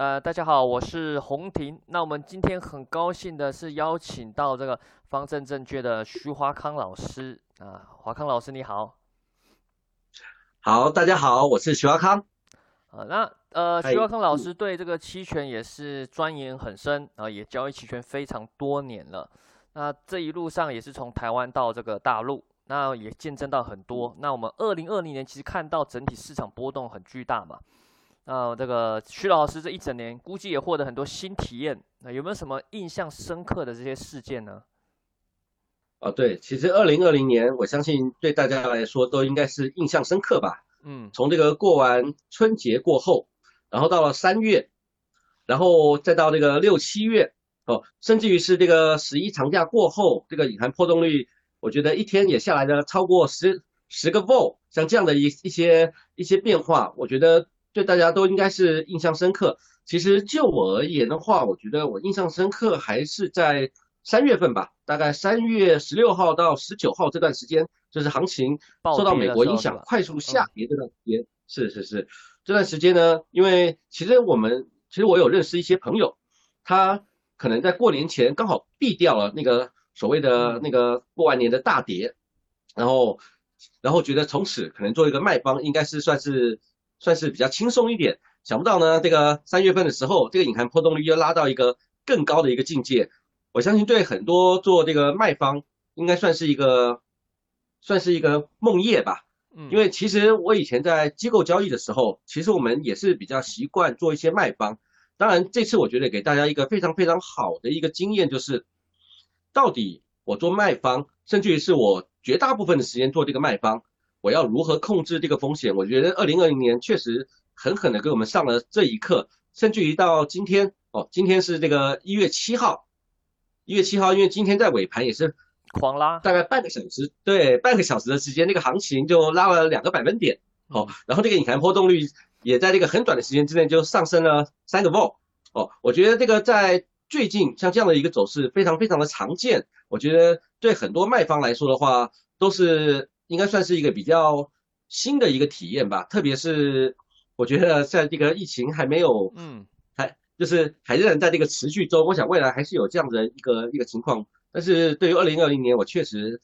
呃，大家好，我是洪婷。那我们今天很高兴的是邀请到这个方正证券的徐华康老师啊，华康老师你好。好，大家好，我是徐华康。啊，那呃，徐华康老师对这个期权也是钻研很深啊，也交易期权非常多年了。那这一路上也是从台湾到这个大陆，那也见证到很多。那我们二零二零年其实看到整体市场波动很巨大嘛。那这个徐老师这一整年估计也获得很多新体验。那有没有什么印象深刻的这些事件呢？哦，对，其实二零二零年我相信对大家来说都应该是印象深刻吧。嗯，从这个过完春节过后，然后到了三月，然后再到这个六七月。哦，甚至于是这个十一长假过后，这个隐含波动率，我觉得一天也下来了超过十十个 vol，像这样的一一些一些变化，我觉得对大家都应该是印象深刻。其实就我而言的话，我觉得我印象深刻还是在三月份吧，大概三月十六号到十九号这段时间，就是行情受到美国影响快速下跌这段时间。是是是，这段时间呢，因为其实我们其实我有认识一些朋友，他。可能在过年前刚好避掉了那个所谓的那个过完年的大跌，然后，然后觉得从此可能做一个卖方应该是算是算是比较轻松一点。想不到呢，这个三月份的时候，这个隐含波动率又拉到一个更高的一个境界。我相信对很多做这个卖方应该算是一个算是一个梦魇吧。嗯，因为其实我以前在机构交易的时候，其实我们也是比较习惯做一些卖方。当然，这次我觉得给大家一个非常非常好的一个经验，就是到底我做卖方，甚至于是我绝大部分的时间做这个卖方，我要如何控制这个风险？我觉得二零二零年确实狠狠的给我们上了这一课，甚至于到今天哦，今天是这个一月七号，一月七号，因为今天在尾盘也是狂拉，大概半个小时，对，半个小时的时间，那个行情就拉了两个百分点，哦，然后这个隐含波动率。也在这个很短的时间之内就上升了三个 vol 哦，我觉得这个在最近像这样的一个走势非常非常的常见，我觉得对很多卖方来说的话，都是应该算是一个比较新的一个体验吧。特别是我觉得在这个疫情还没有，嗯，还就是还仍然在这个持续中，我想未来还是有这样的一个一个情况。但是对于二零二零年，我确实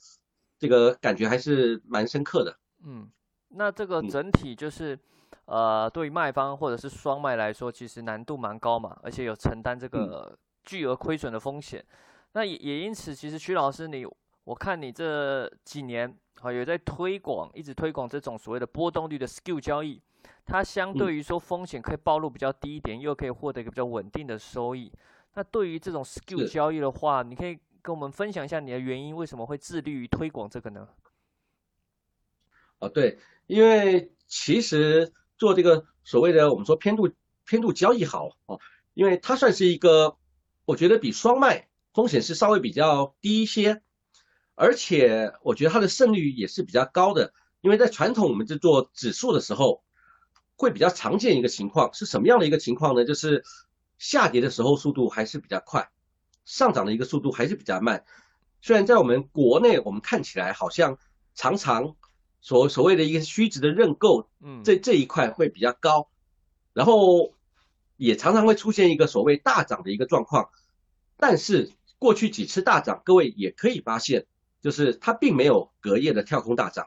这个感觉还是蛮深刻的。嗯，那这个整体就是。呃，对于卖方或者是双卖来说，其实难度蛮高嘛，而且有承担这个巨额亏损的风险。那也也因此，其实徐老师你，我看你这几年啊，有在推广，一直推广这种所谓的波动率的 skill 交易，它相对于说风险可以暴露比较低一点，又可以获得一个比较稳定的收益。那对于这种 skill 交易的话，你可以跟我们分享一下你的原因，为什么会致力于推广这个呢？哦，对，因为其实。做这个所谓的我们说偏度偏度交易好哦，因为它算是一个，我觉得比双卖风险是稍微比较低一些，而且我觉得它的胜率也是比较高的。因为在传统我们在做指数的时候，会比较常见一个情况是什么样的一个情况呢？就是下跌的时候速度还是比较快，上涨的一个速度还是比较慢。虽然在我们国内我们看起来好像常常。所所谓的一个虚值的认购，嗯，这这一块会比较高，然后也常常会出现一个所谓大涨的一个状况，但是过去几次大涨，各位也可以发现，就是它并没有隔夜的跳空大涨，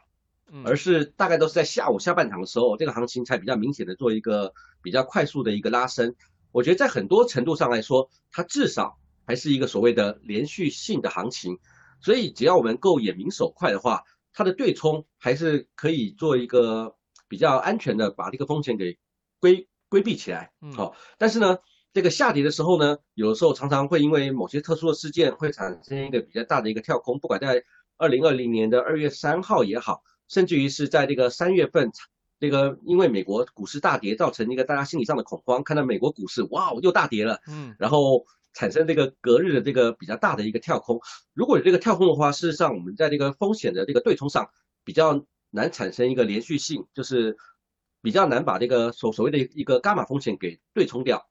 而是大概都是在下午下半场的时候，这个行情才比较明显的做一个比较快速的一个拉升。我觉得在很多程度上来说，它至少还是一个所谓的连续性的行情，所以只要我们够眼明手快的话。它的对冲还是可以做一个比较安全的，把这个风险给规规避起来。好，但是呢，这个下跌的时候呢，有的时候常常会因为某些特殊的事件会产生一个比较大的一个跳空，不管在二零二零年的二月三号也好，甚至于是在这个三月份，这个因为美国股市大跌造成一个大家心理上的恐慌，看到美国股市哇又大跌了，嗯，然后。产生这个隔日的这个比较大的一个跳空，如果有这个跳空的话，事实上我们在这个风险的这个对冲上比较难产生一个连续性，就是比较难把这个所所谓的一个伽马风险给对冲掉。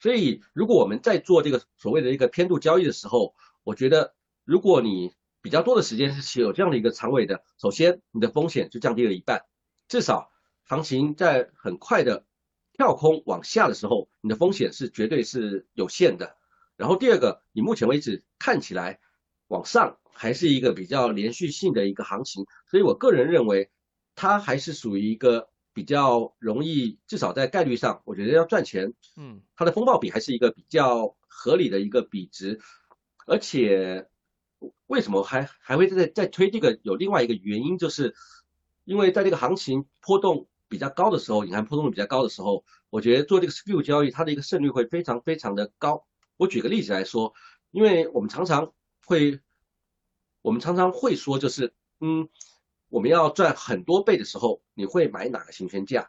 所以如果我们在做这个所谓的一个偏度交易的时候，我觉得如果你比较多的时间是持有这样的一个仓位的，首先你的风险就降低了一半，至少行情在很快的跳空往下的时候，你的风险是绝对是有限的。然后第二个，你目前为止看起来往上还是一个比较连续性的一个行情，所以我个人认为它还是属于一个比较容易，至少在概率上，我觉得要赚钱，嗯，它的风暴比还是一个比较合理的一个比值，而且为什么还还会再再推这个？有另外一个原因就是。因为在这个行情波动比较高的时候，你看波动率比较高的时候，我觉得做这个 skew 交易，它的一个胜率会非常非常的高。我举个例子来说，因为我们常常会，我们常常会说，就是嗯，我们要赚很多倍的时候，你会买哪个行权价？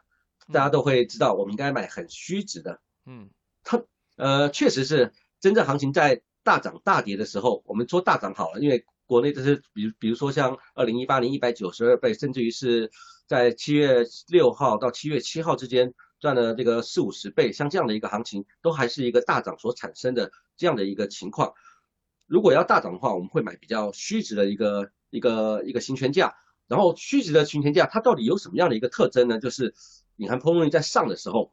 大家都会知道，我们应该买很虚值的。嗯，它呃，确实是真正行情在大涨大跌的时候，我们说大涨好了，因为。国内这是，比如比如说像二零一八年一百九十二倍，甚至于是在七月六号到七月七号之间赚了这个四五十倍，像这样的一个行情，都还是一个大涨所产生的这样的一个情况。如果要大涨的话，我们会买比较虚值的一个一个一个行权价，然后虚值的行权价它到底有什么样的一个特征呢？就是隐含波动率在上的时候。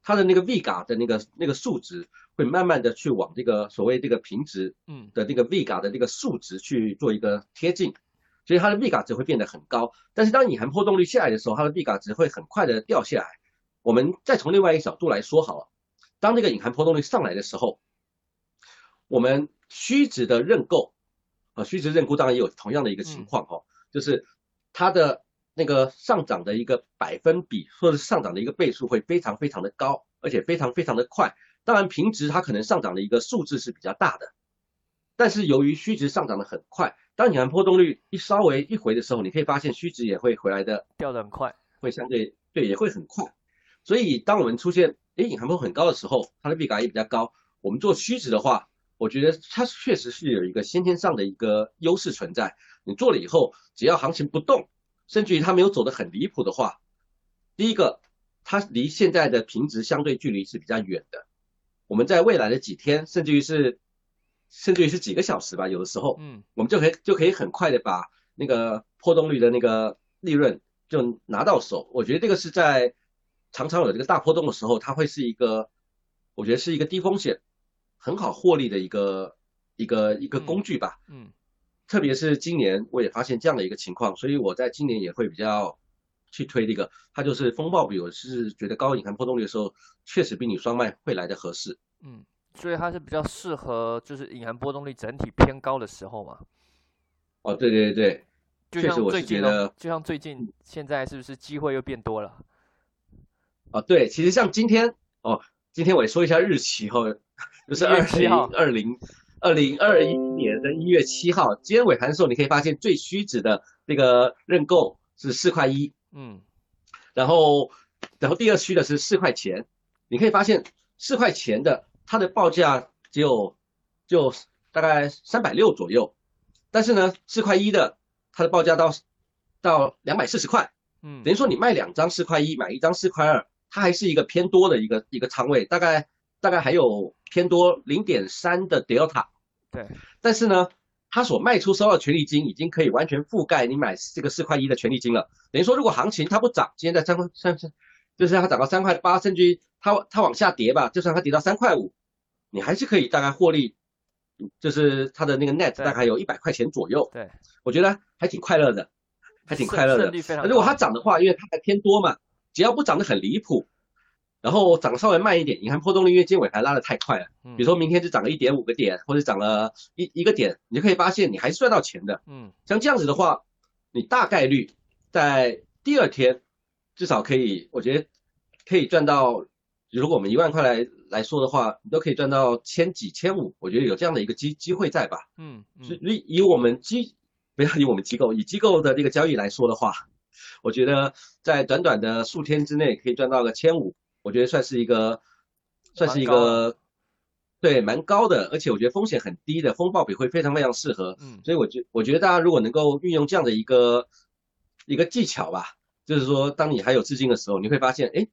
它的那个 Vega 的那个那个数值会慢慢的去往这个所谓这个平值，嗯的这个 Vega 的这个数值去做一个贴近，所以它的 Vega 值会变得很高。但是当隐含波动率下来的时候，它的 Vega 值会很快的掉下来。我们再从另外一个角度来说好了，当这个隐含波动率上来的时候，我们虚值的认购，啊虚值认沽当然也有同样的一个情况哈，就是它的。那个上涨的一个百分比，或者是上涨的一个倍数会非常非常的高，而且非常非常的快。当然平值它可能上涨的一个数字是比较大的，但是由于虚值上涨的很快，当隐含波动率一稍微一回的时候，你可以发现虚值也会回来的掉的很快，会相对对也会很快。所以当我们出现诶隐含波很高的时候，它的 B 感也比较高，我们做虚值的话，我觉得它确实是有一个先天上的一个优势存在。你做了以后，只要行情不动。甚至于它没有走得很离谱的话，第一个，它离现在的平值相对距离是比较远的。我们在未来的几天，甚至于是，甚至于是几个小时吧，有的时候，嗯，我们就可以就可以很快的把那个波动率的那个利润就拿到手。我觉得这个是在常常有这个大波动的时候，它会是一个，我觉得是一个低风险、很好获利的一个一个一个工具吧。嗯。特别是今年，我也发现这样的一个情况，所以我在今年也会比较去推这个，它就是风暴比，我是觉得高隐含波动率的时候，确实比你双卖会来的合适。嗯，所以它是比较适合就是隐含波动率整体偏高的时候嘛。哦，对对对对，确实我是觉得，就像最近现在是不是机会又变多了？哦，对，其实像今天哦，今天我也说一下日期哈，就是二零二零。二零二一年的一月七号，今天尾盘的时候，你可以发现最虚值的那个认购是四块一，嗯，然后，然后第二虚的是四块钱，你可以发现四块钱的它的报价只有就大概三百六左右，但是呢，四块一的它的报价到到两百四十块，嗯，等于说你卖两张四块一，买一张四块二，它还是一个偏多的一个一个仓位，大概。大概还有偏多零点三的 delta，对，但是呢，它所卖出收到的权利金已经可以完全覆盖你买这个四块一的权利金了。等于说，如果行情它不涨，今天在三块三三，就是它涨到三块八，甚至它它往下跌吧，就算它跌到三块五，你还是可以大概获利，就是它的那个 net 大概有一百块钱左右。对，我觉得还挺快乐的，还挺快乐的。如果它涨的话，因为它还偏多嘛，只要不涨得很离谱。然后涨得稍微慢一点，你看波动率因为今天尾盘拉的太快了，比如说明天就涨了一点五个点，或者涨了一一个点，你就可以发现你还是赚到钱的。嗯，像这样子的话，你大概率在第二天至少可以，我觉得可以赚到，如果我们一万块来来说的话，你都可以赚到千几千五，我觉得有这样的一个机机会在吧？嗯，所以以我们机不要以我们机构以机构的这个交易来说的话，我觉得在短短的数天之内可以赚到个千五。我觉得算是一个，算是一个，对，蛮高的，而且我觉得风险很低的，风暴比会非常非常适合。嗯，所以我觉我觉得大家如果能够运用这样的一个一个技巧吧，就是说，当你还有资金的时候，你会发现，哎，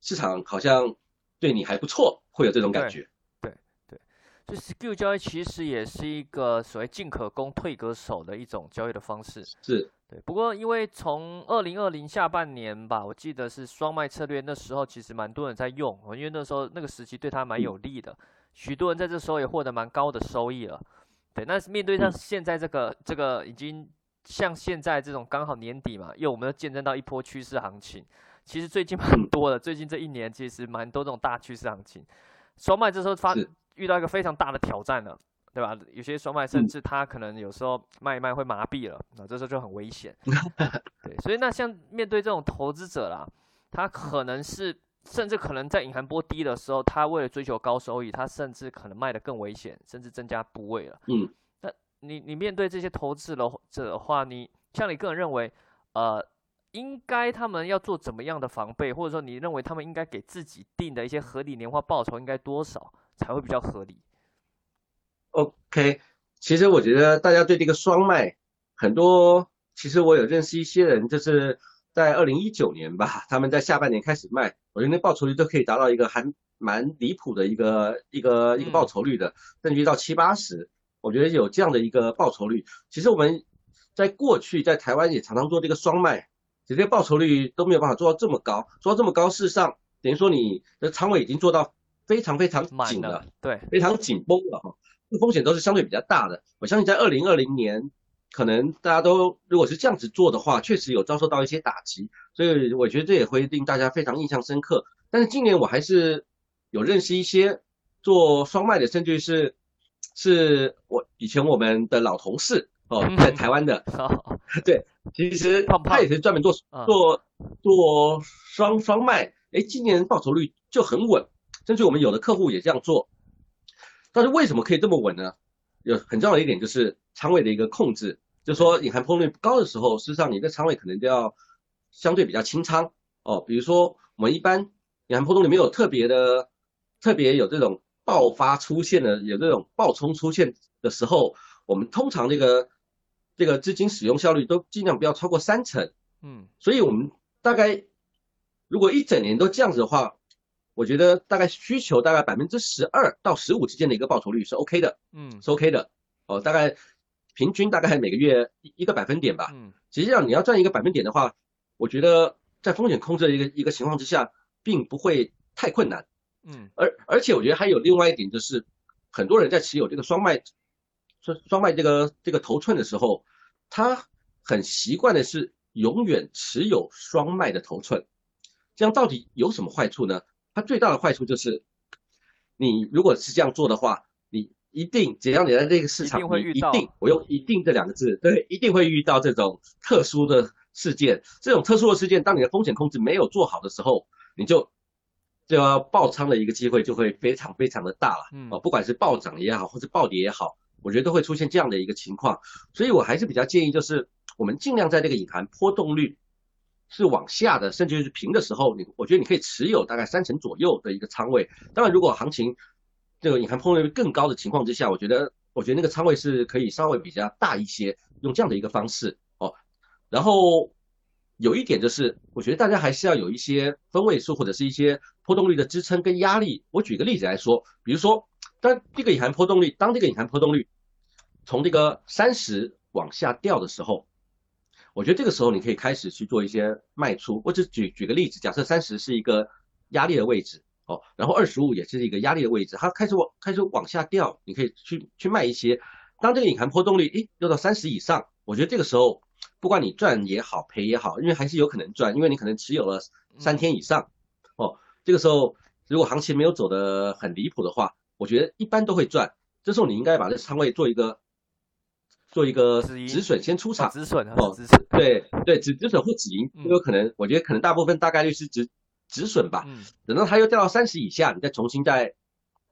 市场好像对你还不错，会有这种感觉。对对，就 SKU 交易其实也是一个所谓进可攻退可守的一种交易的方式。是对，不过因为从二零二零下半年吧，我记得是双卖策略，那时候其实蛮多人在用，因为那时候那个时期对他蛮有利的，许多人在这时候也获得蛮高的收益了。对，那面对上现在这个这个已经像现在这种刚好年底嘛，因为我们要见证到一波趋势行情，其实最近蛮多的，最近这一年其实蛮多这种大趋势行情，双卖这时候发。遇到一个非常大的挑战了，对吧？有些双卖甚至他可能有时候卖一卖会麻痹了，那这时候就很危险。对，所以那像面对这种投资者啦，他可能是甚至可能在隐含波低的时候，他为了追求高收益，他甚至可能卖的更危险，甚至增加部位了。嗯，那你你面对这些投资者的话，你像你个人认为，呃，应该他们要做怎么样的防备，或者说你认为他们应该给自己定的一些合理年化报酬应该多少？才会比较合理。OK，其实我觉得大家对这个双卖很多，其实我有认识一些人，就是在二零一九年吧，他们在下半年开始卖，我觉得那报酬率都可以达到一个还蛮离谱的一个一个一个报酬率的，甚至于到七八十，我觉得有这样的一个报酬率。其实我们在过去在台湾也常常做这个双卖，直接报酬率都没有办法做到这么高，做到这么高，事实上等于说你的仓位已经做到。非常非常紧的，对，非常紧绷的哈，这风险都是相对比较大的。我相信在二零二零年，可能大家都如果是这样子做的话，确实有遭受到一些打击，所以我觉得这也会令大家非常印象深刻。但是今年我还是有认识一些做双卖的，甚至是是我以前我们的老同事哦，在台湾的，对，其实他也是专门做做做双双卖，哎，今年报酬率就很稳。甚至我们有的客户也这样做，但是为什么可以这么稳呢？有很重要的一点就是仓位的一个控制，就是说隐含波动率高的时候，事实上你的仓位可能就要相对比较清仓哦。比如说我们一般隐含波动率没有特别的、特别有这种爆发出现的、有这种爆冲出现的时候，我们通常这个这个资金使用效率都尽量不要超过三成。嗯，所以我们大概如果一整年都这样子的话。我觉得大概需求大概百分之十二到十五之间的一个报酬率是 OK 的，嗯，是 OK 的，哦，大概平均大概每个月一个百分点吧，嗯，实际上你要赚一个百分点的话，我觉得在风险控制的一个一个情况之下，并不会太困难，嗯，而而且我觉得还有另外一点就是，很多人在持有这个双卖双双卖这个这个头寸的时候，他很习惯的是永远持有双卖的头寸，这样到底有什么坏处呢？它最大的坏处就是，你如果是这样做的话，你一定只要你在这个市场，你一定我用“一定”这两个字，对，一定会遇到这种特殊的事件。这种特殊的事件，当你的风险控制没有做好的时候，你就就要爆仓的一个机会就会非常非常的大了。嗯，不管是暴涨也好，或者暴跌也好，我觉得都会出现这样的一个情况。所以我还是比较建议，就是我们尽量在这个隐含波动率。是往下的，甚至是平的时候，你我觉得你可以持有大概三成左右的一个仓位。当然，如果行情这个隐含碰动率更高的情况之下，我觉得我觉得那个仓位是可以稍微比较大一些，用这样的一个方式哦。然后有一点就是，我觉得大家还是要有一些分位数或者是一些波动率的支撑跟压力。我举个例子来说，比如说当这个隐含波动率，当这个隐含波动率从这个三十往下掉的时候。我觉得这个时候你可以开始去做一些卖出。我只举举个例子，假设三十是一个压力的位置哦，然后二十五也是一个压力的位置，它开始往开始往下掉，你可以去去卖一些。当这个隐含波动率诶掉到三十以上，我觉得这个时候不管你赚也好赔也好，因为还是有可能赚，因为你可能持有了三天以上哦。这个时候如果行情没有走得很离谱的话，我觉得一般都会赚。这时候你应该把这仓位做一个。做一个止损先出场，止损哦，止损，对对，止止损或止盈都有可能。我觉得可能大部分大概率是止止损吧。嗯，等到它又掉到三十以下，你再重新再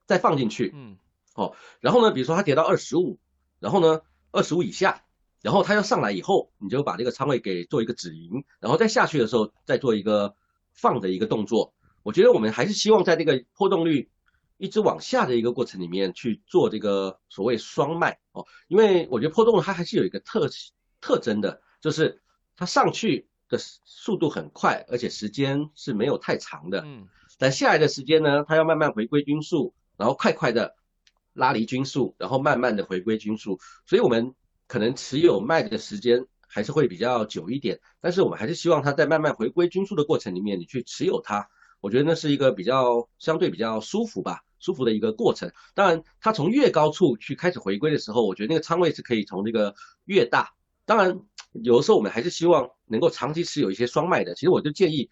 再放进去。嗯，哦，然后呢，比如说它跌到二十五，然后呢二十五以下，然后它要上来以后，你就把这个仓位给做一个止盈，然后再下去的时候再做一个放的一个动作。我觉得我们还是希望在这个波动率。一直往下的一个过程里面去做这个所谓双脉哦，因为我觉得破洞它还是有一个特特征的，就是它上去的速度很快，而且时间是没有太长的。嗯。但下来的时间呢，它要慢慢回归均速，然后快快的拉离均速，然后慢慢的回归均速，所以我们可能持有卖的时间还是会比较久一点，但是我们还是希望它在慢慢回归均速的过程里面，你去持有它，我觉得那是一个比较相对比较舒服吧，舒服的一个过程。当然，它从越高处去开始回归的时候，我觉得那个仓位是可以从这个越大。当然，有的时候我们还是希望能够长期持有一些双卖的，其实我就建议。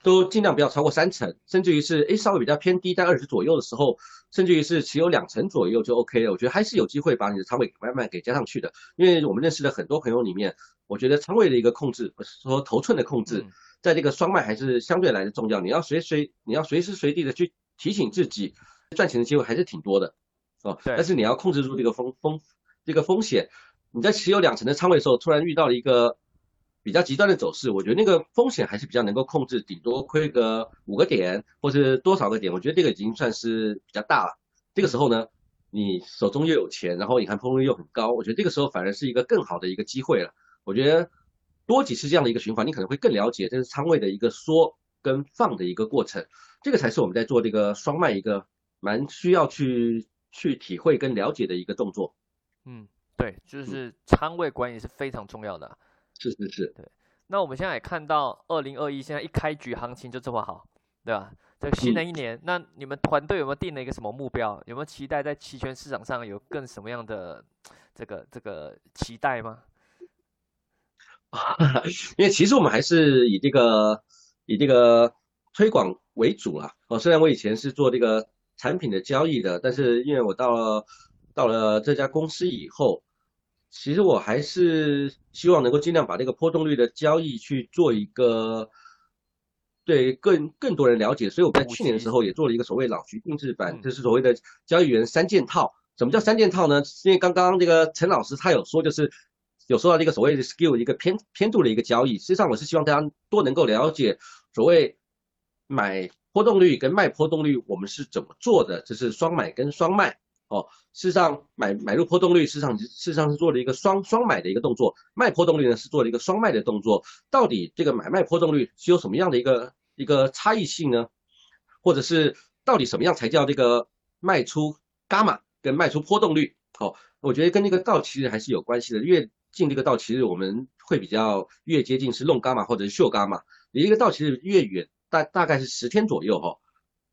都尽量不要超过三成，甚至于是诶稍微比较偏低在二十左右的时候，甚至于是持有两成左右就 OK 了。我觉得还是有机会把你的仓位慢慢给加上去的。因为我们认识的很多朋友里面，我觉得仓位的一个控制，不是说头寸的控制，在这个双卖还是相对来的重要。你要随随你要随时随地的去提醒自己，赚钱的机会还是挺多的哦。但是你要控制住这个风风这个风险。你在持有两成的仓位的时候，突然遇到了一个。比较极端的走势，我觉得那个风险还是比较能够控制，顶多亏个五个点或是多少个点，我觉得这个已经算是比较大了。这个时候呢，你手中又有钱，然后你看波动率又很高，我觉得这个时候反而是一个更好的一个机会了。我觉得多几次这样的一个循环，你可能会更了解这是仓位的一个缩跟放的一个过程，这个才是我们在做这个双卖一个蛮需要去去体会跟了解的一个动作。嗯，对，就是仓位管理是非常重要的。是是是，对。那我们现在也看到，二零二一现在一开局行情就这么好，对吧？这个新的一年，那你们团队有没有定了一个什么目标？有没有期待在期权市场上有更什么样的这个这个期待吗？因为其实我们还是以这个以这个推广为主啦。哦，虽然我以前是做这个产品的交易的，但是因为我到了到了这家公司以后。其实我还是希望能够尽量把这个波动率的交易去做一个对更更多人了解，所以我在去年的时候也做了一个所谓老徐定制版，就是所谓的交易员三件套。什么叫三件套呢？因为刚刚这个陈老师他有说，就是有说到这个所谓的 skill 一个偏偏度的一个交易。实际上我是希望大家多能够了解所谓买波动率跟卖波动率我们是怎么做的，这是双买跟双卖。哦，事实上买买入波动率，事实上事实上是做了一个双双买的一个动作，卖波动率呢是做了一个双卖的动作。到底这个买卖波动率是有什么样的一个一个差异性呢？或者是到底什么样才叫这个卖出伽马跟卖出波动率？哦，我觉得跟那个道其实还是有关系的。越近这个道其实我们会比较越接近是弄伽马或者是秀伽马，离这个道其实越远，大大概是十天左右哈。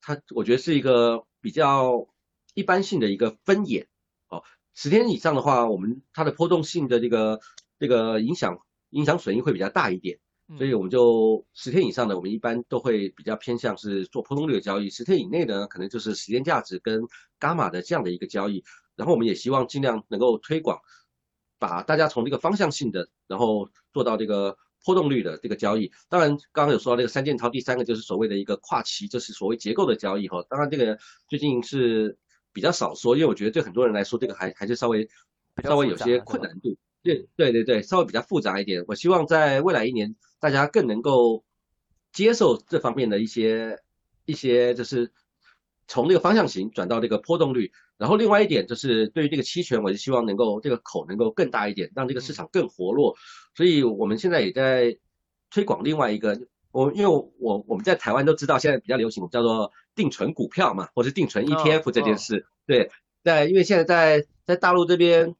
它我觉得是一个比较。一般性的一个分野，哦，十天以上的话，我们它的波动性的这个这个影响影响损益会比较大一点，所以我们就十天以上的，我们一般都会比较偏向是做波动率的交易，十天以内呢，可能就是时间价值跟伽马的这样的一个交易，然后我们也希望尽量能够推广，把大家从这个方向性的，然后做到这个波动率的这个交易。当然，刚刚有说到这个三件套，第三个就是所谓的一个跨期，就是所谓结构的交易哈。当然，这个最近是。比较少说，因为我觉得对很多人来说，这个还还是稍微稍微有些困难度。对对对对，稍微比较复杂一点。我希望在未来一年，大家更能够接受这方面的一些一些，就是从这个方向型转到这个波动率。然后另外一点就是对于这个期权，我就希望能够这个口能够更大一点，让这个市场更活络。所以我们现在也在推广另外一个。我因为我我们在台湾都知道，现在比较流行叫做定存股票嘛，或是定存 ETF 这件事。对，在因为现在在在大陆这边，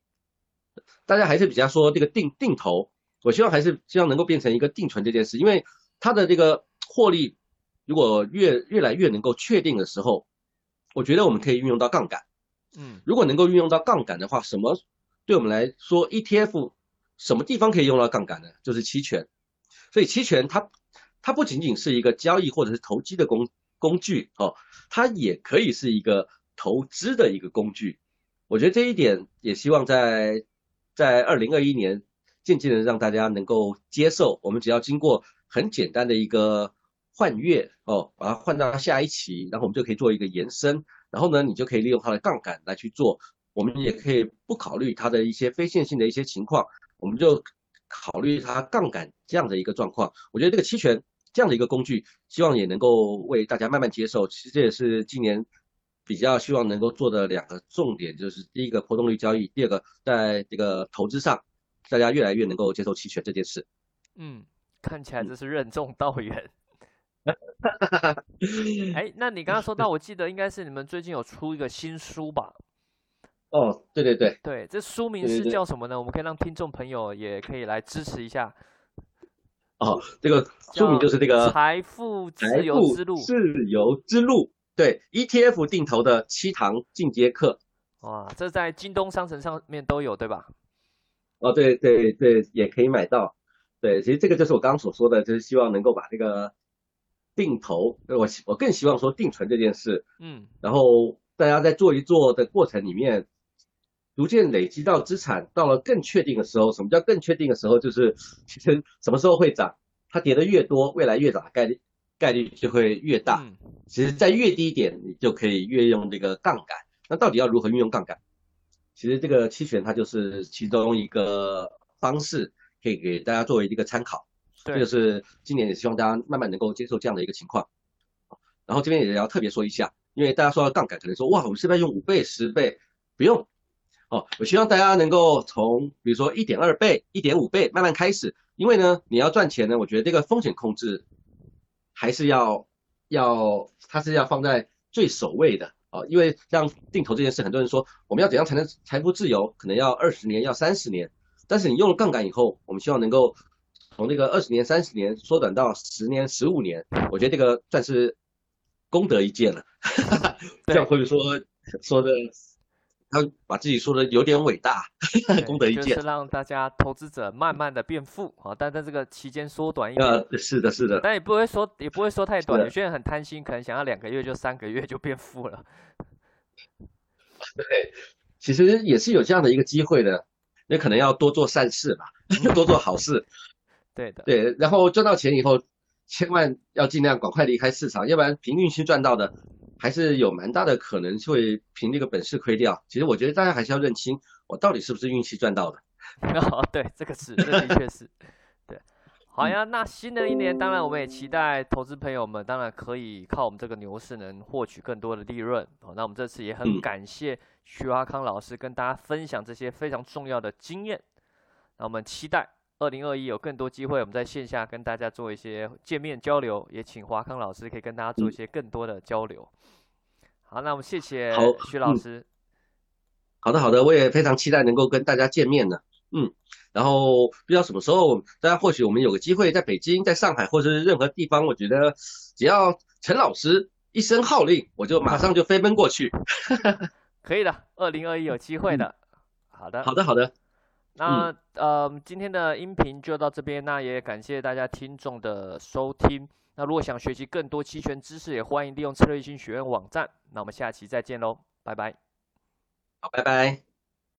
大家还是比较说这个定定投，我希望还是希望能够变成一个定存这件事，因为它的这个获利如果越越来越能够确定的时候，我觉得我们可以运用到杠杆。嗯，如果能够运用到杠杆的话，什么对我们来说 ETF 什么地方可以用到杠杆呢？就是期权。所以期权它。它不仅仅是一个交易或者是投机的工工具哦，它也可以是一个投资的一个工具。我觉得这一点也希望在在二零二一年渐渐的让大家能够接受。我们只要经过很简单的一个换月哦，把它换到下一期，然后我们就可以做一个延伸。然后呢，你就可以利用它的杠杆来去做。我们也可以不考虑它的一些非线性的一些情况，我们就考虑它杠杆这样的一个状况。我觉得这个期权。这样的一个工具，希望也能够为大家慢慢接受。其实这也是今年比较希望能够做的两个重点，就是第一个波动率交易，第二个在这个投资上，大家越来越能够接受期权这件事。嗯，看起来这是任重道远。哎，那你刚刚说到，我记得应该是你们最近有出一个新书吧？哦，对对对，对，这书名是叫什么呢？我们可以让听众朋友也可以来支持一下。哦，这个书名就是这个财富自由之路，自由之路。对，ETF 定投的七堂进阶课。哇，这在京东商城上面都有，对吧？哦，对对对，也可以买到。对，其实这个就是我刚刚所说的，就是希望能够把这个定投，我我更希望说定存这件事，嗯，然后大家在做一做的过程里面。逐渐累积到资产，到了更确定的时候，什么叫更确定的时候？就是其实什么时候会涨，它跌的越多，未来越涨的概率概率就会越大。其实，在越低点，你就可以越用这个杠杆。那到底要如何运用杠杆？其实这个期权它就是其中一个方式，可以给大家作为一个参考。这个是今年也希望大家慢慢能够接受这样的一个情况。然后这边也要特别说一下，因为大家说到杠杆，可能说哇，我们是不是要用五倍、十倍？不用。哦，我希望大家能够从比如说一点二倍、一点五倍慢慢开始，因为呢，你要赚钱呢，我觉得这个风险控制还是要要，它是要放在最首位的哦。因为像定投这件事，很多人说我们要怎样才能财富自由，可能要二十年、要三十年，但是你用了杠杆以后，我们希望能够从这个二十年、三十年缩短到十年、十五年，我觉得这个算是功德一件了。这样会不会说说的？他把自己说的有点伟大，功德一件，就是让大家投资者慢慢的变富啊，但在这个期间缩短一点。呃，是的，是的，但也不会说，也不会说太短。有些人很贪心，可能想要两个月就三个月就变富了。对，其实也是有这样的一个机会的，那可能要多做善事吧，多做好事。对的，对，然后赚到钱以后，千万要尽量赶快离开市场，要不然凭运气赚到的。还是有蛮大的可能会凭这个本事亏掉。其实我觉得大家还是要认清，我到底是不是运气赚到的。哦，对，这个是，这的确是。对，好呀。那新的一年，当然我们也期待投资朋友们，当然可以靠我们这个牛市能获取更多的利润。哦，那我们这次也很感谢徐华康老师跟大家分享这些非常重要的经验。那我们期待二零二一有更多机会，我们在线下跟大家做一些见面交流，也请华康老师可以跟大家做一些更多的交流。好，那我们谢谢徐老师。好的，好的，我也非常期待能够跟大家见面呢。嗯，然后不知道什么时候，大家或许我们有个机会在北京、在上海或者是任何地方，我觉得只要陈老师一声号令，我就马上就飞奔过去。可以的，二零二一有机会的。好的，好的，好的。那呃，今天的音频就到这边，那也感谢大家听众的收听。那如果想学习更多期权知识，也欢迎利用策略性学院网站。那我们下期再见喽，拜拜。好，拜拜。